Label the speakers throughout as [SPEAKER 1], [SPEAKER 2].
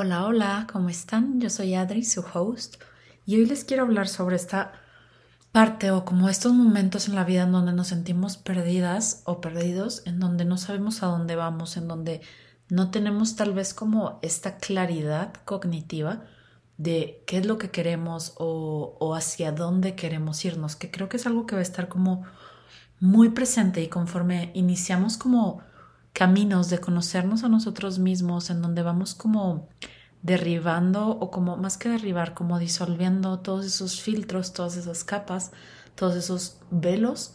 [SPEAKER 1] Hola, hola, ¿cómo están? Yo soy Adri, su host, y hoy les quiero hablar sobre esta parte o como estos momentos en la vida en donde nos sentimos perdidas o perdidos, en donde no sabemos a dónde vamos, en donde no tenemos tal vez como esta claridad cognitiva de qué es lo que queremos o, hacia dónde queremos irnos, que creo que es algo que va a estar como muy presente y conforme iniciamos como caminos de conocernos a nosotros mismos en donde vamos como derribando o como más que derribar, como disolviendo todos esos filtros, todas esas capas, todos esos velos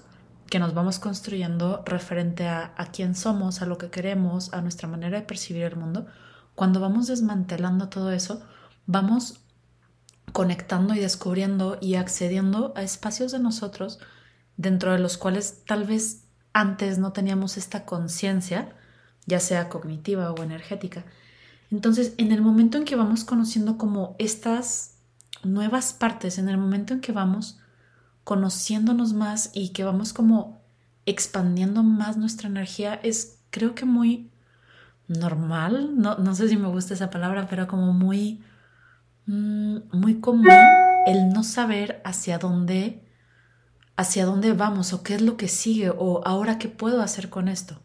[SPEAKER 1] que nos vamos construyendo referente a, a quién somos, a lo que queremos, a nuestra manera de percibir el mundo. Cuando vamos desmantelando todo eso, vamos conectando y descubriendo y accediendo a espacios de nosotros dentro de los cuales tal vez antes no teníamos esta conciencia, ya sea cognitiva o energética. Entonces, en el momento en que vamos conociendo como estas nuevas partes, en el momento en que vamos conociéndonos más y que vamos como expandiendo más nuestra energía, es creo que muy normal, no, no sé si me gusta esa palabra, pero como muy, mm, muy común el no saber hacia dónde hacia dónde vamos o qué es lo que sigue o ahora qué puedo hacer con esto.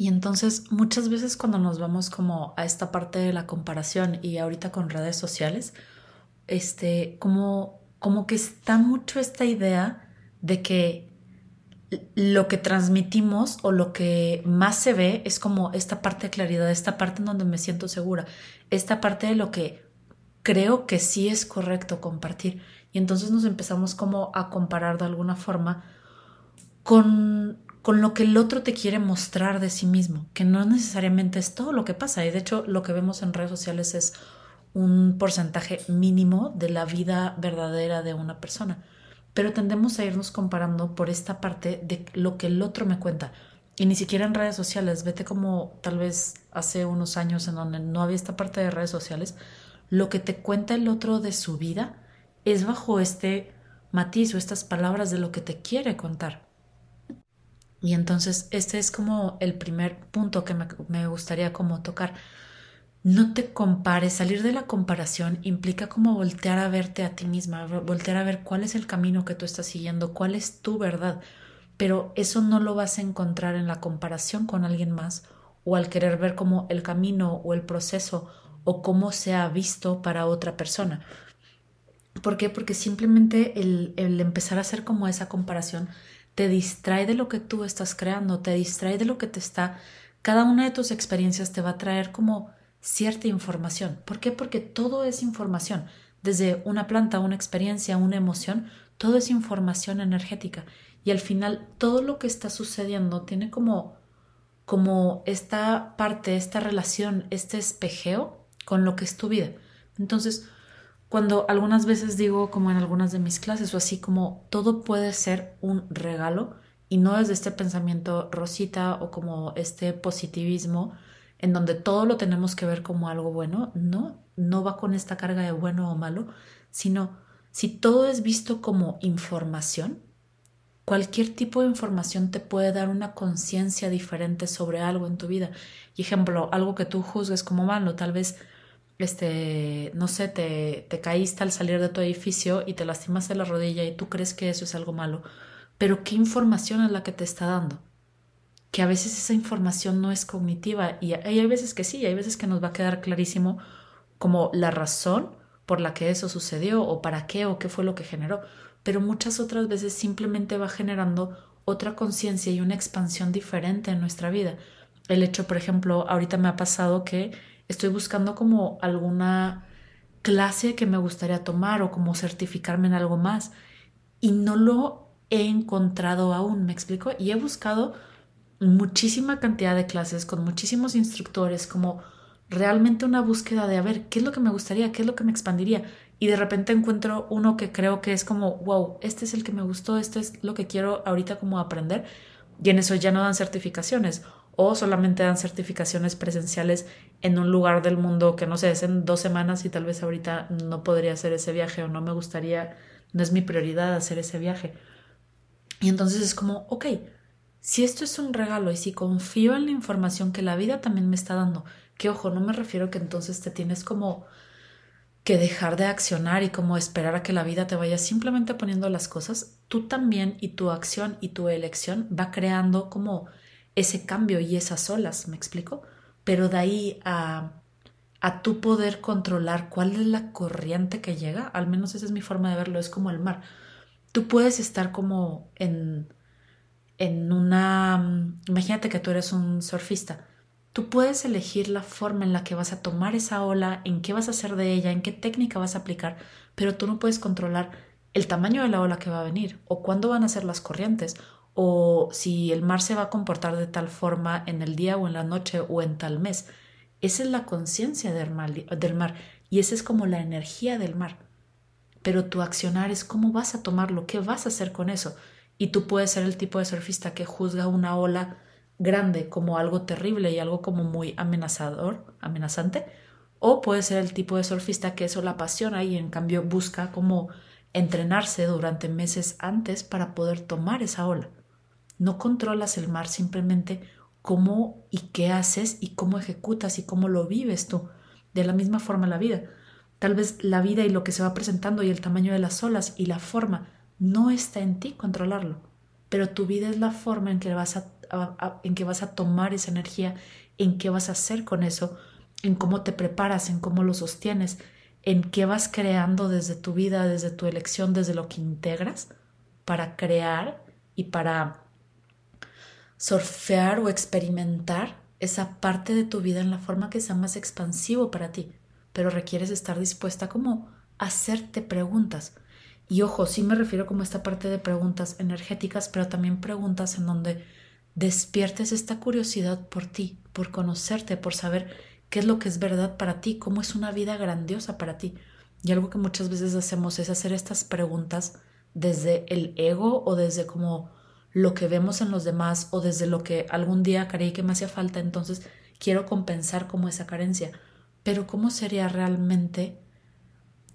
[SPEAKER 1] Y entonces muchas veces cuando nos vamos como a esta parte de la comparación y ahorita con redes sociales, este, como, como que está mucho esta idea de que lo que transmitimos o lo que más se ve es como esta parte de claridad, esta parte en donde me siento segura, esta parte de lo que creo que sí es correcto compartir. Y entonces nos empezamos como a comparar de alguna forma con, con lo que el otro te quiere mostrar de sí mismo, que no necesariamente es todo lo que pasa. Y de hecho lo que vemos en redes sociales es un porcentaje mínimo de la vida verdadera de una persona. Pero tendemos a irnos comparando por esta parte de lo que el otro me cuenta. Y ni siquiera en redes sociales, vete como tal vez hace unos años en donde no había esta parte de redes sociales, lo que te cuenta el otro de su vida es bajo este matiz o estas palabras de lo que te quiere contar. Y entonces este es como el primer punto que me, gustaría como tocar. No te compares, salir de la comparación implica como voltear a verte a ti misma, voltear a ver cuál es el camino que tú estás siguiendo, cuál es tu verdad, pero eso no lo vas a encontrar en la comparación con alguien más o al querer ver como el camino o el proceso o cómo se ha visto para otra persona. ¿Por qué? Porque simplemente el, el empezar a hacer como esa comparación te distrae de lo que tú estás creando, te distrae de lo que te está... Cada una de tus experiencias te va a traer como cierta información. ¿Por qué? Porque todo es información. Desde una planta, una experiencia, una emoción, todo es información energética. Y al final todo lo que está sucediendo tiene como, como esta parte, esta relación, este espejeo con lo que es tu vida. Entonces, cuando algunas veces digo, como en algunas de mis clases o así, como todo puede ser un regalo y no desde este pensamiento rosita o como este positivismo en donde todo lo tenemos que ver como algo bueno, no, no va con esta carga de bueno o malo, sino si todo es visto como información, cualquier tipo de información te puede dar una conciencia diferente sobre algo en tu vida. Y ejemplo, algo que tú juzgues como malo, tal vez este, no sé, te, te caíste al salir de tu edificio y te lastimaste la rodilla y tú crees que eso es algo malo, pero ¿qué información es la que te está dando? Que a veces esa información no es cognitiva y hay veces que sí, hay veces que nos va a quedar clarísimo como la razón por la que eso sucedió o para qué o qué fue lo que generó, pero muchas otras veces simplemente va generando otra conciencia y una expansión diferente en nuestra vida. El hecho, por ejemplo, ahorita me ha pasado que estoy buscando como alguna clase que me gustaría tomar o como certificarme en algo más y no lo he encontrado aún, me explico, y he buscado muchísima cantidad de clases con muchísimos instructores, como realmente una búsqueda de a ver qué es lo que me gustaría, qué es lo que me expandiría. Y de repente encuentro uno que creo que es como, wow, este es el que me gustó, este es lo que quiero ahorita como aprender. Y en eso ya no dan certificaciones o solamente dan certificaciones presenciales en un lugar del mundo que no sé, es en dos semanas y tal vez ahorita no podría hacer ese viaje o no me gustaría, no es mi prioridad hacer ese viaje. Y entonces es como, ok, si esto es un regalo y si confío en la información que la vida también me está dando, Que ojo, no me refiero que entonces te tienes como que dejar de accionar y como esperar a que la vida te vaya simplemente poniendo las cosas, tú también y tu acción y tu elección va creando como ese cambio y esas olas, ¿me explico? Pero de ahí a, a tu poder controlar cuál es la corriente que llega, al menos esa es mi forma de verlo, es como el mar. Tú puedes estar como en, en una... Imagínate que tú eres un surfista Tú puedes elegir la forma en la que vas a tomar esa ola, en qué vas a hacer de ella, en qué técnica vas a aplicar, pero tú no puedes controlar el tamaño de la ola que va a venir, o cuándo van a ser las corrientes, o si el mar se va a comportar de tal forma en el día o en la noche o en tal mes. Esa es la conciencia del mar, y esa es como la energía del mar. Pero tu accionar es cómo vas a tomarlo, qué vas a hacer con eso. Y tú puedes ser el tipo de surfista que juzga una ola grande como algo terrible y algo como muy amenazador, amenazante, o puede ser el tipo de surfista que eso la apasiona y en cambio busca como entrenarse durante meses antes para poder tomar esa ola. No controlas el mar, simplemente cómo y qué haces y cómo ejecutas y cómo lo vives tú. De la misma forma la vida. Tal vez la vida y lo que se va presentando y el tamaño de las olas y la forma no está en ti controlarlo, pero tu vida es la forma en que vas a en qué vas a tomar esa energía, en qué vas a hacer con eso, en cómo te preparas, en cómo lo sostienes, en qué vas creando desde tu vida, desde tu elección, desde lo que integras para crear y para surfear o experimentar esa parte de tu vida en la forma que sea más expansivo para ti, pero requieres estar dispuesta como a hacerte preguntas. Y ojo, sí me refiero como a esta parte de preguntas energéticas, pero también preguntas en donde despiertes esta curiosidad por ti, por conocerte, por saber qué es lo que es verdad para ti, cómo es una vida grandiosa para ti. Y algo que muchas veces hacemos es hacer estas preguntas desde el ego o desde como lo que vemos en los demás o desde lo que algún día creí que me hacía falta, entonces quiero compensar como esa carencia. Pero ¿cómo sería realmente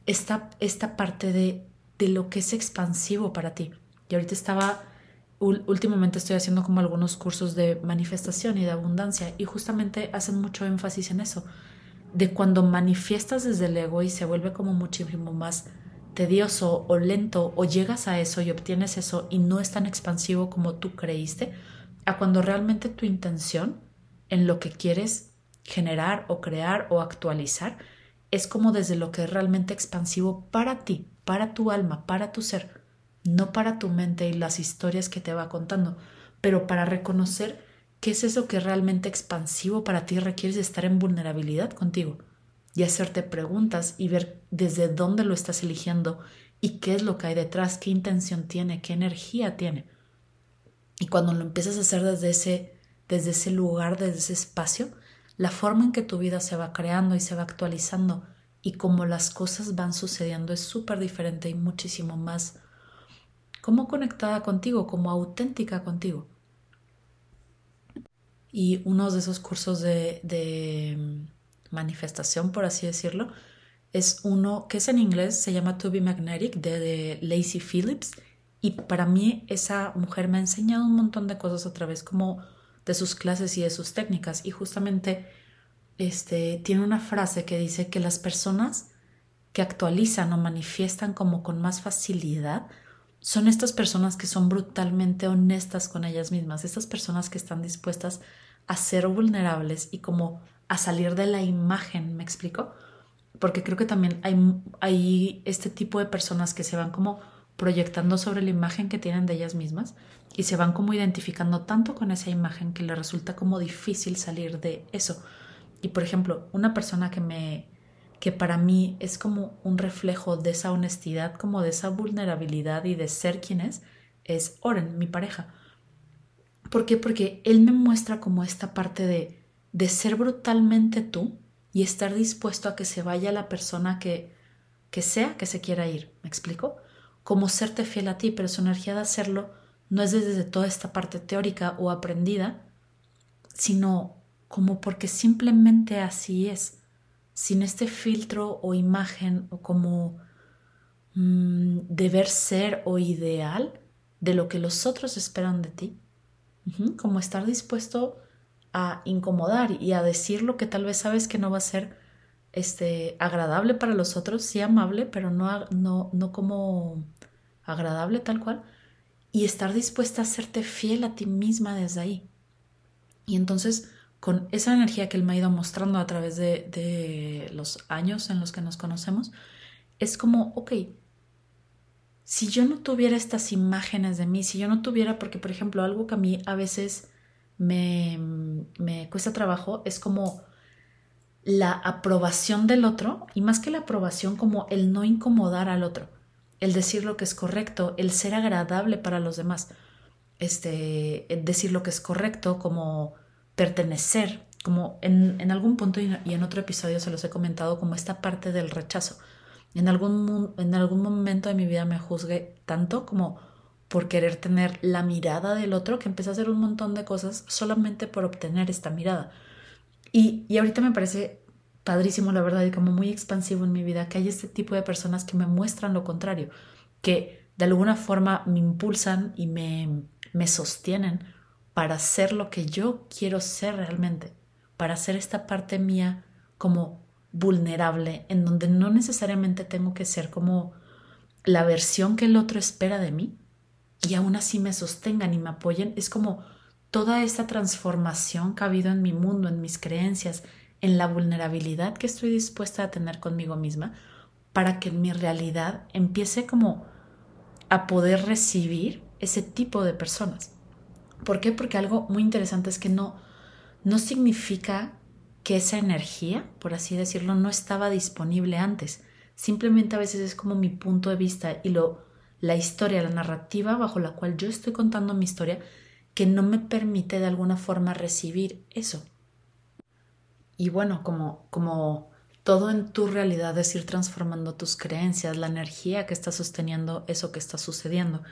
[SPEAKER 1] esta, esta parte de, de lo que es expansivo para ti? Y ahorita estaba últimamente estoy haciendo como algunos cursos de manifestación y de abundancia y justamente hacen mucho énfasis en eso, de cuando manifiestas desde el ego y se vuelve como muchísimo más tedioso o lento o llegas a eso y obtienes eso y no es tan expansivo como tú creíste, a cuando realmente tu intención en lo que quieres generar o crear o actualizar es como desde lo que es realmente expansivo para ti, para tu alma, para tu ser no para tu mente y las historias que te va contando, pero para reconocer qué es eso que es realmente expansivo para ti requieres estar en vulnerabilidad contigo y hacerte preguntas y ver desde dónde lo estás eligiendo y qué es lo que hay detrás, qué intención tiene, qué energía tiene. Y cuando lo empiezas a hacer desde ese, desde ese lugar, desde ese espacio, la forma en que tu vida se va creando y se va actualizando y cómo las cosas van sucediendo es súper diferente y muchísimo más como conectada contigo, como auténtica contigo. Y uno de esos cursos de, manifestación, por así decirlo, es uno que es en inglés, se llama To Be Magnetic, de, de Lacey Phillips. Y para mí esa mujer me ha enseñado un montón de cosas a través como de sus clases y de sus técnicas. Y justamente este, tiene una frase que dice que las personas que actualizan o manifiestan como con más facilidad son estas personas que son brutalmente honestas con ellas mismas, estas personas que están dispuestas a ser vulnerables y como a salir de la imagen, ¿me explico? Porque creo que también hay, hay este tipo de personas que se van como proyectando sobre la imagen que tienen de ellas mismas y se van como identificando tanto con esa imagen que le resulta como difícil salir de eso. Y por ejemplo, una persona que me que para mí es como un reflejo de esa honestidad, como de esa vulnerabilidad y de ser quien es, es Oren, mi pareja. ¿Por qué? Porque él me muestra como esta parte de, de ser brutalmente tú y estar dispuesto a que se vaya la persona que, que sea que se quiera ir. ¿Me explico? Como serte fiel a ti, pero su energía de hacerlo no es desde toda esta parte teórica o aprendida, sino como porque simplemente así es sin este filtro o imagen o como mm, deber ser o ideal de lo que los otros esperan de ti, como estar dispuesto a incomodar y a decir lo que tal vez sabes que no va a ser este, agradable para los otros, sí amable, pero no, no, no como agradable tal cual, y estar dispuesta a serte fiel a ti misma desde ahí. Y entonces, con esa energía que él me ha ido mostrando a través de, de los años en los que nos conocemos, es como, ok, si yo no tuviera estas imágenes de mí, si yo no tuviera, porque por ejemplo, algo que a mí a veces me, me cuesta trabajo es como la aprobación del otro y más que la aprobación como el no incomodar al otro, el decir lo que es correcto, el ser agradable para los demás, este, decir lo que es correcto, como pertenecer, como en, en algún punto y en otro episodio se los he comentado, como esta parte del rechazo. En algún, en algún momento de mi vida me juzgué tanto como por querer tener la mirada del otro que empecé a hacer un montón de cosas solamente por obtener esta mirada. Y, y ahorita me parece padrísimo, la verdad, y como muy expansivo en mi vida, que hay este tipo de personas que me muestran lo contrario, que de alguna forma me impulsan y me, me sostienen para ser lo que yo quiero ser realmente, para ser esta parte mía como vulnerable, en donde no necesariamente tengo que ser como la versión que el otro espera de mí, y aún así me sostengan y me apoyen, es como toda esta transformación que ha habido en mi mundo, en mis creencias, en la vulnerabilidad que estoy dispuesta a tener conmigo misma, para que mi realidad empiece como a poder recibir ese tipo de personas. ¿Por qué? Porque algo muy interesante es que no, no significa que esa energía, por así decirlo, no estaba disponible antes. Simplemente a veces es como mi punto de vista y lo, la historia, la narrativa bajo la cual yo estoy contando mi historia, que no me permite de alguna forma recibir eso. Y bueno, como, como todo en tu realidad es ir transformando tus creencias, la energía que está sosteniendo eso que está sucediendo.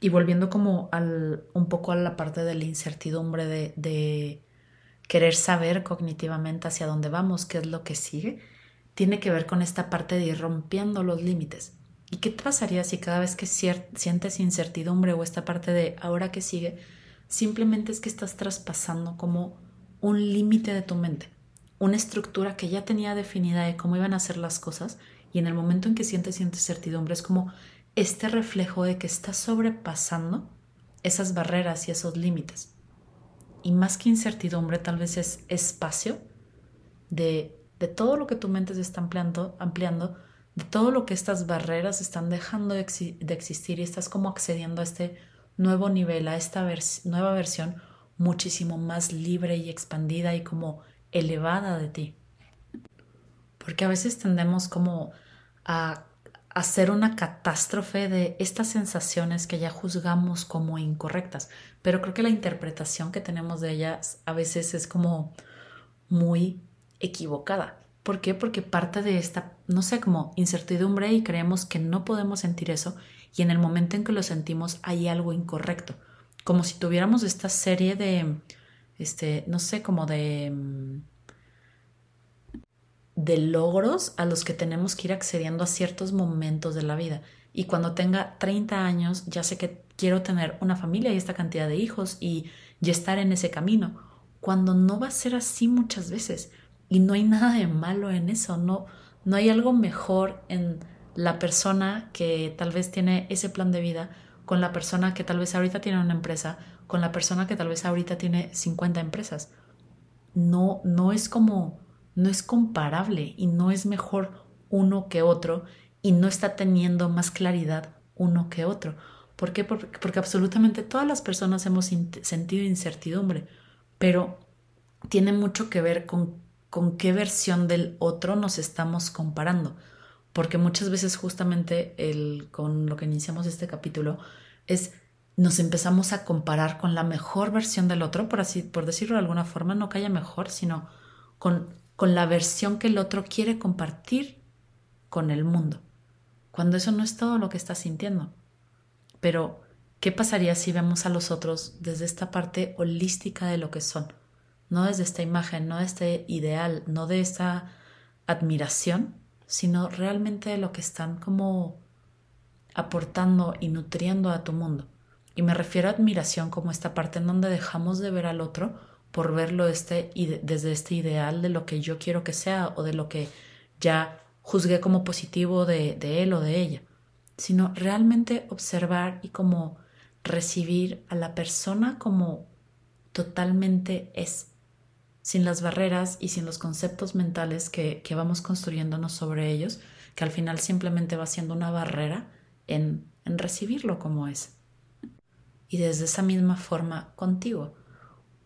[SPEAKER 1] Y volviendo como al, un poco a la parte de la incertidumbre de, de querer saber cognitivamente hacia dónde vamos, qué es lo que sigue, tiene que ver con esta parte de ir rompiendo los límites. ¿Y qué te pasaría si cada vez que sientes incertidumbre o esta parte de ahora que sigue, simplemente es que estás traspasando como un límite de tu mente, una estructura que ya tenía definida de cómo iban a ser las cosas y en el momento en que sientes incertidumbre es como este reflejo de que estás sobrepasando esas barreras y esos límites. Y más que incertidumbre, tal vez es espacio de, de todo lo que tu mente se está ampliando, ampliando de todo lo que estas barreras están dejando de, existir y estás como accediendo a este nuevo nivel, a esta nueva versión muchísimo más libre y expandida y como elevada de ti. Porque a veces tendemos como a hacer una catástrofe de estas sensaciones que ya juzgamos como incorrectas, pero creo que la interpretación que tenemos de ellas a veces es como muy equivocada. ¿Por qué? Porque parte de esta, no sé, como incertidumbre y creemos que no podemos sentir eso y en el momento en que lo sentimos hay algo incorrecto. Como si tuviéramos esta serie de, este, no sé, como de, mm, de logros a los que tenemos que ir accediendo a ciertos momentos de la vida. Y cuando tenga 30 años ya sé que quiero tener una familia y esta cantidad de hijos y, y estar en ese camino. Cuando no va a ser así muchas veces y no hay nada de malo en eso, no, no hay algo mejor en la persona que tal vez tiene ese plan de vida con la persona que tal vez ahorita tiene una empresa, con la persona que tal vez ahorita tiene 50 empresas. No, no es como, no es comparable y no es mejor uno que otro y no está teniendo más claridad uno que otro. ¿Por qué? Porque, porque absolutamente todas las personas hemos sentido incertidumbre, pero tiene mucho que ver con con qué versión del otro nos estamos comparando. Porque muchas veces justamente el, con lo que iniciamos este capítulo es nos empezamos a comparar con la mejor versión del otro, por así, por decirlo de alguna forma, no que haya mejor, sino con, con la versión que el otro quiere compartir con el mundo. Cuando eso no es todo lo que está sintiendo. Pero, ¿qué pasaría si vemos a los otros desde esta parte holística de lo que son? No desde esta imagen, no de este ideal, no de esta admiración, sino realmente de lo que están como aportando y nutriendo a tu mundo. Y me refiero a admiración como esta parte en donde dejamos de ver al otro por verlo este, desde este ideal de lo que yo quiero que sea o de lo que ya juzgué como positivo de, de él o de ella, sino realmente observar y como recibir a la persona como totalmente es, sin las barreras y sin los conceptos mentales que, que vamos construyéndonos sobre ellos, que al final simplemente va siendo una barrera en, en recibirlo como es. Y desde esa misma forma contigo,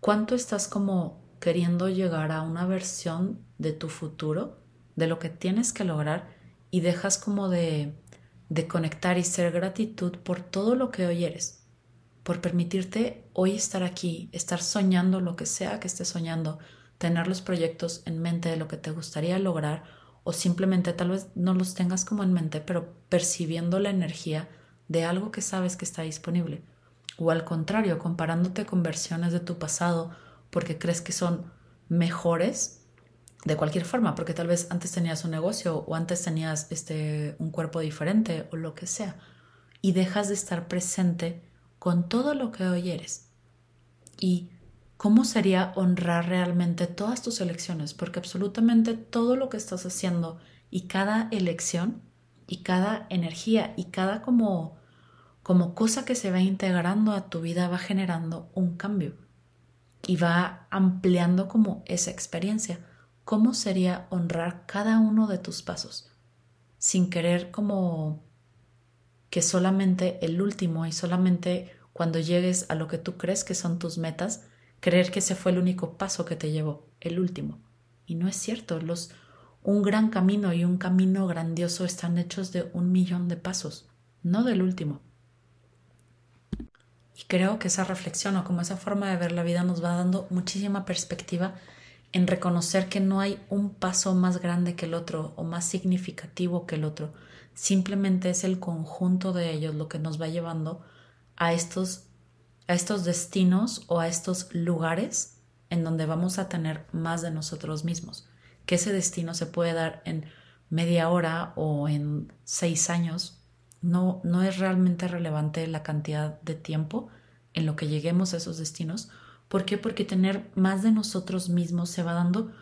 [SPEAKER 1] ¿cuánto estás como queriendo llegar a una versión de tu futuro, de lo que tienes que lograr y dejas como de, de conectar y ser gratitud por todo lo que hoy eres? Por permitirte hoy estar aquí, estar soñando lo que sea que estés soñando, tener los proyectos en mente de lo que te gustaría lograr o simplemente tal vez no los tengas como en mente, pero percibiendo la energía de algo que sabes que está disponible. O al contrario, comparándote con versiones de tu pasado porque crees que son mejores de cualquier forma, porque tal vez antes tenías un negocio o antes tenías este un cuerpo diferente o lo que sea y dejas de estar presente con todo lo que hoy eres. Y cómo sería honrar realmente todas tus elecciones, porque absolutamente todo lo que estás haciendo y cada elección y cada energía y cada como como cosa que se va integrando a tu vida va generando un cambio y va ampliando como esa experiencia. ¿Cómo sería honrar cada uno de tus pasos sin querer como que solamente el último y solamente cuando llegues a lo que tú crees que son tus metas, creer que ese fue el único paso que te llevó, el último. Y no es cierto, los un gran camino y un camino grandioso están hechos de un millón de pasos, no del último. Y creo que esa reflexión o como esa forma de ver la vida nos va dando muchísima perspectiva en reconocer que no hay un paso más grande que el otro o más significativo que el otro. Simplemente es el conjunto de ellos lo que nos va llevando a estos, a estos destinos o a estos lugares en donde vamos a tener más de nosotros mismos. Que ese destino se puede dar en media hora o en seis años. No, no es realmente relevante la cantidad de tiempo en lo que lleguemos a esos destinos. ¿Por qué? Porque tener más de nosotros mismos se va dando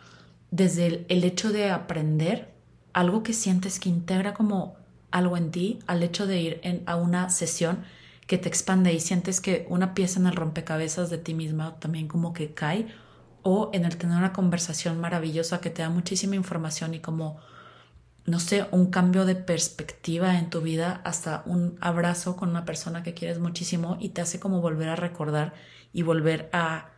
[SPEAKER 1] desde el, hecho de aprender algo que sientes que integra como algo en ti, al hecho de ir a una sesión que te expande y sientes que una pieza en el rompecabezas de ti misma también como que cae o en el tener una conversación maravillosa que te da muchísima información y como no sé, un cambio de perspectiva en tu vida, hasta un abrazo con una persona que quieres muchísimo y te hace como volver a recordar y volver a,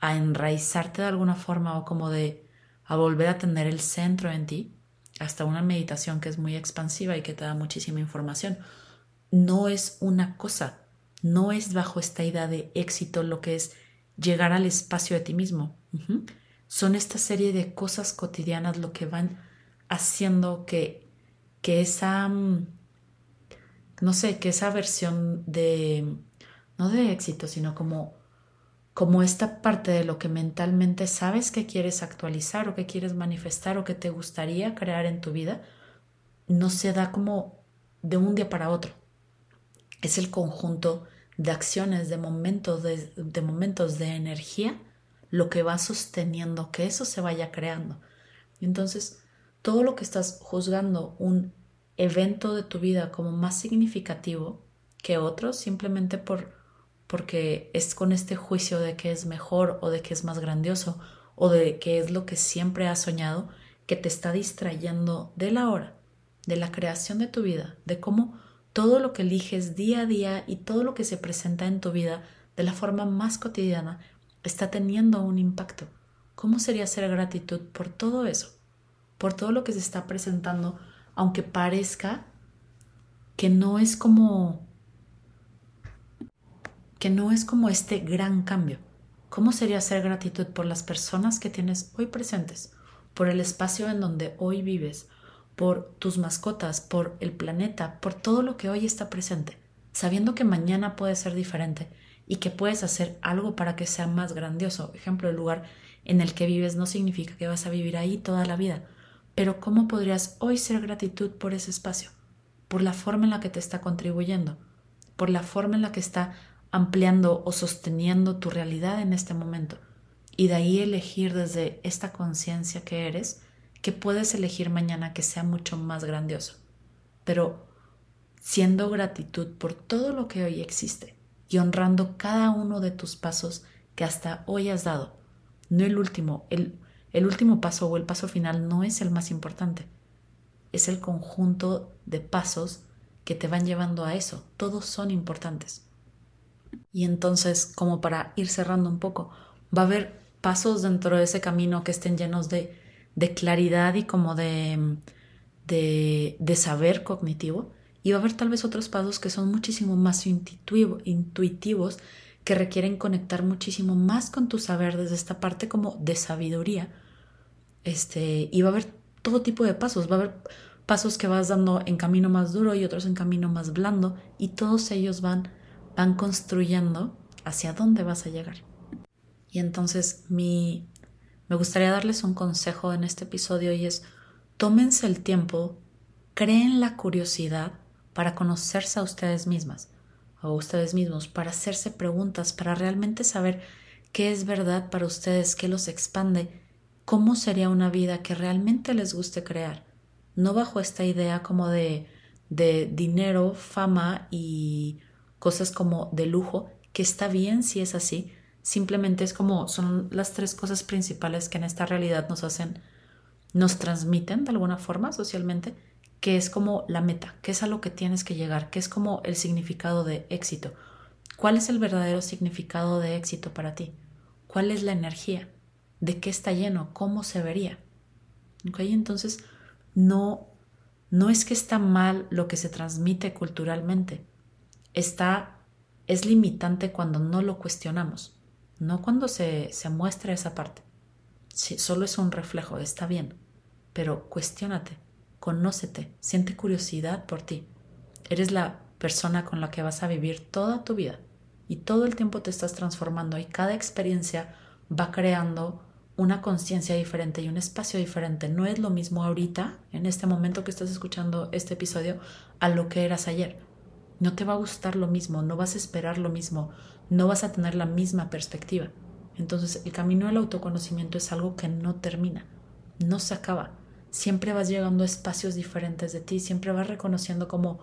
[SPEAKER 1] a enraizarte de alguna forma o como de a volver a tener el centro en ti, hasta una meditación que es muy expansiva y que te da muchísima información no es una cosa, no es bajo esta idea de éxito lo que es llegar al espacio de ti mismo. Son esta serie de cosas cotidianas lo que van haciendo que, que esa, mm, no sé, que esa versión de, no de éxito, sino como, como esta parte de lo que mentalmente sabes que quieres actualizar o que quieres manifestar o que te gustaría crear en tu vida, no se da como de un día para otro es el conjunto de acciones, de momentos, de, momentos de energía, lo que va sosteniendo que eso se vaya creando. Entonces, todo lo que estás juzgando un evento de tu vida como más significativo que otro, simplemente por, porque es con este juicio de que es mejor o de que es más grandioso o de que es lo que siempre has soñado, que te está distrayendo de la hora, de la creación de tu vida, de cómo todo lo que eliges día a día y todo lo que se presenta en tu vida de la forma más cotidiana está teniendo un impacto. ¿Cómo sería ser gratitud por todo eso? Por todo lo que se está presentando, aunque parezca que no es como que no es como este gran cambio. ¿Cómo sería ser gratitud por las personas que tienes hoy presentes, por el espacio en donde hoy vives, por tus mascotas, por el planeta, por todo lo que hoy está presente, sabiendo que mañana puede ser diferente y que puedes hacer algo para que sea más grandioso. Ejemplo, el lugar en el que vives no significa que vas a vivir ahí toda la vida, pero ¿cómo podrías hoy ser gratitud por ese espacio? Por la forma en la que te está contribuyendo, por la forma en la que está ampliando o sosteniendo tu realidad en este momento. y de ahí elegir desde esta conciencia que eres, que puedes elegir mañana que sea mucho más grandioso, pero siendo gratitud por todo lo que hoy existe y honrando cada uno de tus pasos que hasta hoy has dado. No el último, el, el último paso o el paso final no es el más importante, es el conjunto de pasos que te van llevando a eso. Todos son importantes. Y entonces, como para ir cerrando un poco, va a haber pasos dentro de ese camino que estén llenos de, de claridad y como de, de, saber cognitivo. Y va a haber tal vez otros pasos que son muchísimo más intuitivo, intuitivos, que requieren conectar muchísimo más con tu saber desde esta parte como de sabiduría. Este, y va a haber todo tipo de pasos. Va a haber pasos que vas dando en camino más duro y otros en camino más blando. Y todos ellos van, van construyendo hacia dónde vas a llegar. Y entonces mi, me gustaría darles un consejo en este episodio y es tómense el tiempo, creen la curiosidad para conocerse a ustedes mismas o ustedes mismos, para hacerse preguntas, para realmente saber qué es verdad para ustedes, qué los expande, cómo sería una vida que realmente les guste crear, no bajo esta idea como de, de dinero, fama y cosas como de lujo, que está bien si es así, Simplemente es como son las tres cosas principales que en esta realidad nos hacen, nos transmiten de alguna forma socialmente, que es como la meta, que es a lo que tienes que llegar, que es como el significado de éxito. ¿Cuál es el verdadero significado de éxito para ti? ¿Cuál es la energía? ¿De qué está lleno? ¿Cómo se vería? Entonces, no, no es que está mal lo que se transmite culturalmente. Está, es limitante cuando no lo cuestionamos no cuando se, se muestra esa parte. Si solo es un reflejo, está bien, pero cuestiónate, conócete, siente curiosidad por ti. Eres la persona con la que vas a vivir toda tu vida y todo el tiempo te estás transformando y cada experiencia va creando una conciencia diferente y un espacio diferente. No es lo mismo ahorita, en este momento que estás escuchando este episodio, a lo que eras ayer. No te va a gustar lo mismo, no vas a esperar lo mismo, no vas a tener la misma perspectiva. Entonces el camino del autoconocimiento es algo que no termina, no se acaba. Siempre vas llegando a espacios diferentes de ti, siempre vas reconociendo como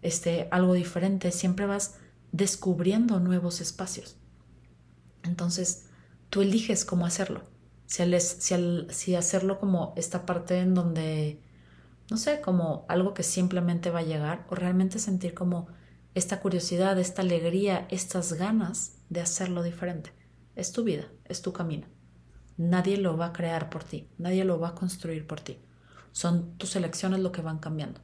[SPEAKER 1] este, algo diferente, siempre vas descubriendo nuevos espacios. Entonces tú eliges cómo hacerlo. Si, si, si hacerlo como esta parte en donde, no sé, como algo que simplemente va a llegar o realmente sentir como esta curiosidad, esta alegría, estas ganas de hacerlo diferente. Es tu vida, es tu camino. Nadie lo va a crear por ti, nadie lo va a construir por ti. Son tus elecciones lo que van cambiando.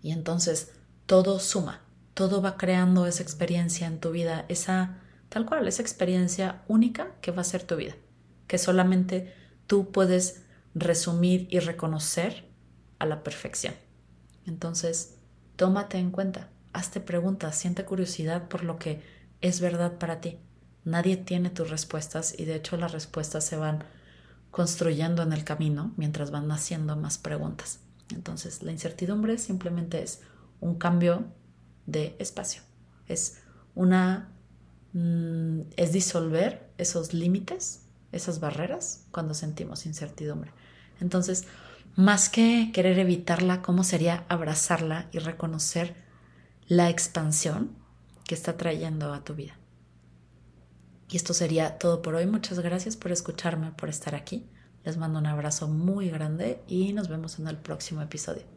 [SPEAKER 1] Y entonces todo suma, todo va creando esa experiencia en tu vida, esa tal cual, esa experiencia única que va a ser tu vida, que solamente tú puedes resumir y reconocer a la perfección. Entonces, Tómate en cuenta, hazte preguntas, siente curiosidad por lo que es verdad para ti. Nadie tiene tus respuestas y de hecho las respuestas se van construyendo en el camino mientras van haciendo más preguntas. Entonces, la incertidumbre simplemente es un cambio de espacio. Es una mm, es disolver esos límites, esas barreras cuando sentimos incertidumbre. Entonces, más que querer evitarla, ¿cómo sería abrazarla y reconocer la expansión que está trayendo a tu vida? Y esto sería todo por hoy. Muchas gracias por escucharme, por estar aquí. Les mando un abrazo muy grande y nos vemos en el próximo episodio.